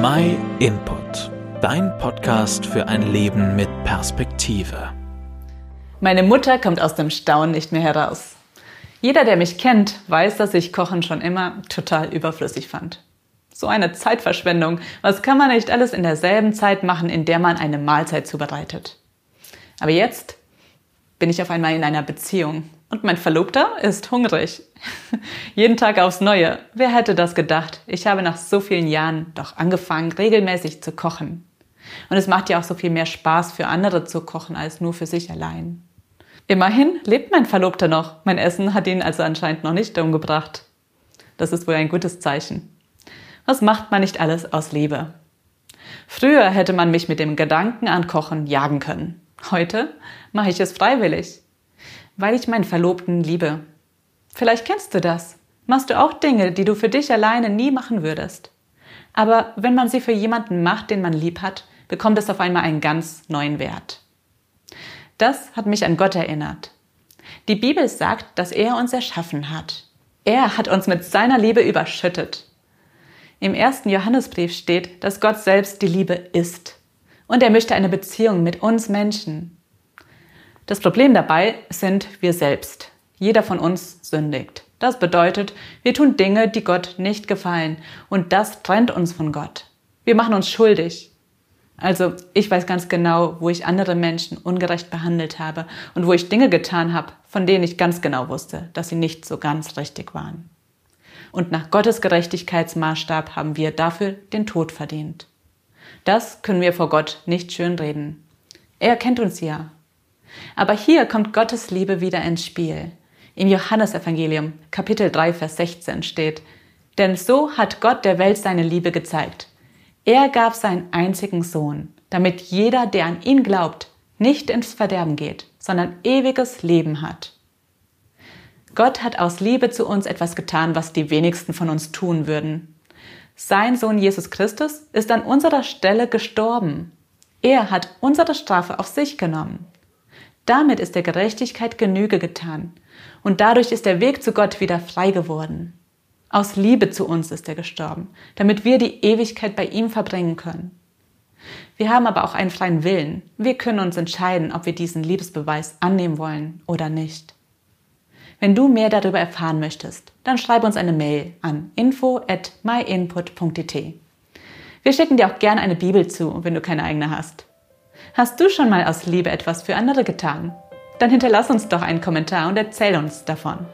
My Input, dein Podcast für ein Leben mit Perspektive. Meine Mutter kommt aus dem Staunen nicht mehr heraus. Jeder, der mich kennt, weiß, dass ich Kochen schon immer total überflüssig fand. So eine Zeitverschwendung. Was kann man nicht alles in derselben Zeit machen, in der man eine Mahlzeit zubereitet? Aber jetzt bin ich auf einmal in einer Beziehung und mein Verlobter ist hungrig. Jeden Tag aufs Neue. Wer hätte das gedacht? Ich habe nach so vielen Jahren doch angefangen, regelmäßig zu kochen. Und es macht ja auch so viel mehr Spaß für andere zu kochen als nur für sich allein. Immerhin lebt mein Verlobter noch. Mein Essen hat ihn also anscheinend noch nicht umgebracht. Das ist wohl ein gutes Zeichen. Was macht man nicht alles aus Liebe? Früher hätte man mich mit dem Gedanken an Kochen jagen können. Heute mache ich es freiwillig, weil ich meinen Verlobten liebe. Vielleicht kennst du das. Machst du auch Dinge, die du für dich alleine nie machen würdest. Aber wenn man sie für jemanden macht, den man lieb hat, bekommt es auf einmal einen ganz neuen Wert. Das hat mich an Gott erinnert. Die Bibel sagt, dass er uns erschaffen hat. Er hat uns mit seiner Liebe überschüttet. Im ersten Johannesbrief steht, dass Gott selbst die Liebe ist. Und er möchte eine Beziehung mit uns Menschen. Das Problem dabei sind wir selbst. Jeder von uns sündigt. Das bedeutet, wir tun Dinge, die Gott nicht gefallen. Und das trennt uns von Gott. Wir machen uns schuldig. Also ich weiß ganz genau, wo ich andere Menschen ungerecht behandelt habe und wo ich Dinge getan habe, von denen ich ganz genau wusste, dass sie nicht so ganz richtig waren. Und nach Gottes Gerechtigkeitsmaßstab haben wir dafür den Tod verdient. Das können wir vor Gott nicht schönreden. Er kennt uns ja aber hier kommt Gottes Liebe wieder ins Spiel. Im Johannesevangelium Kapitel 3 Vers 16 steht, denn so hat Gott der Welt seine Liebe gezeigt. Er gab seinen einzigen Sohn, damit jeder, der an ihn glaubt, nicht ins Verderben geht, sondern ewiges Leben hat. Gott hat aus Liebe zu uns etwas getan, was die wenigsten von uns tun würden. Sein Sohn Jesus Christus ist an unserer Stelle gestorben. Er hat unsere Strafe auf sich genommen. Damit ist der Gerechtigkeit Genüge getan und dadurch ist der Weg zu Gott wieder frei geworden. Aus Liebe zu uns ist er gestorben, damit wir die Ewigkeit bei ihm verbringen können. Wir haben aber auch einen freien Willen. Wir können uns entscheiden, ob wir diesen Liebesbeweis annehmen wollen oder nicht. Wenn du mehr darüber erfahren möchtest, dann schreib uns eine Mail an info at myinput.it. Wir schicken dir auch gerne eine Bibel zu, wenn du keine eigene hast. Hast du schon mal aus Liebe etwas für andere getan? Dann hinterlass uns doch einen Kommentar und erzähl uns davon.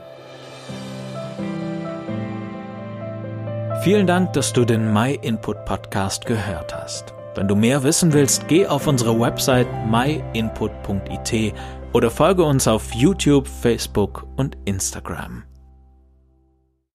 Vielen Dank, dass du den My Input Podcast gehört hast. Wenn du mehr wissen willst, geh auf unsere Website myinput.it oder folge uns auf YouTube, Facebook und Instagram.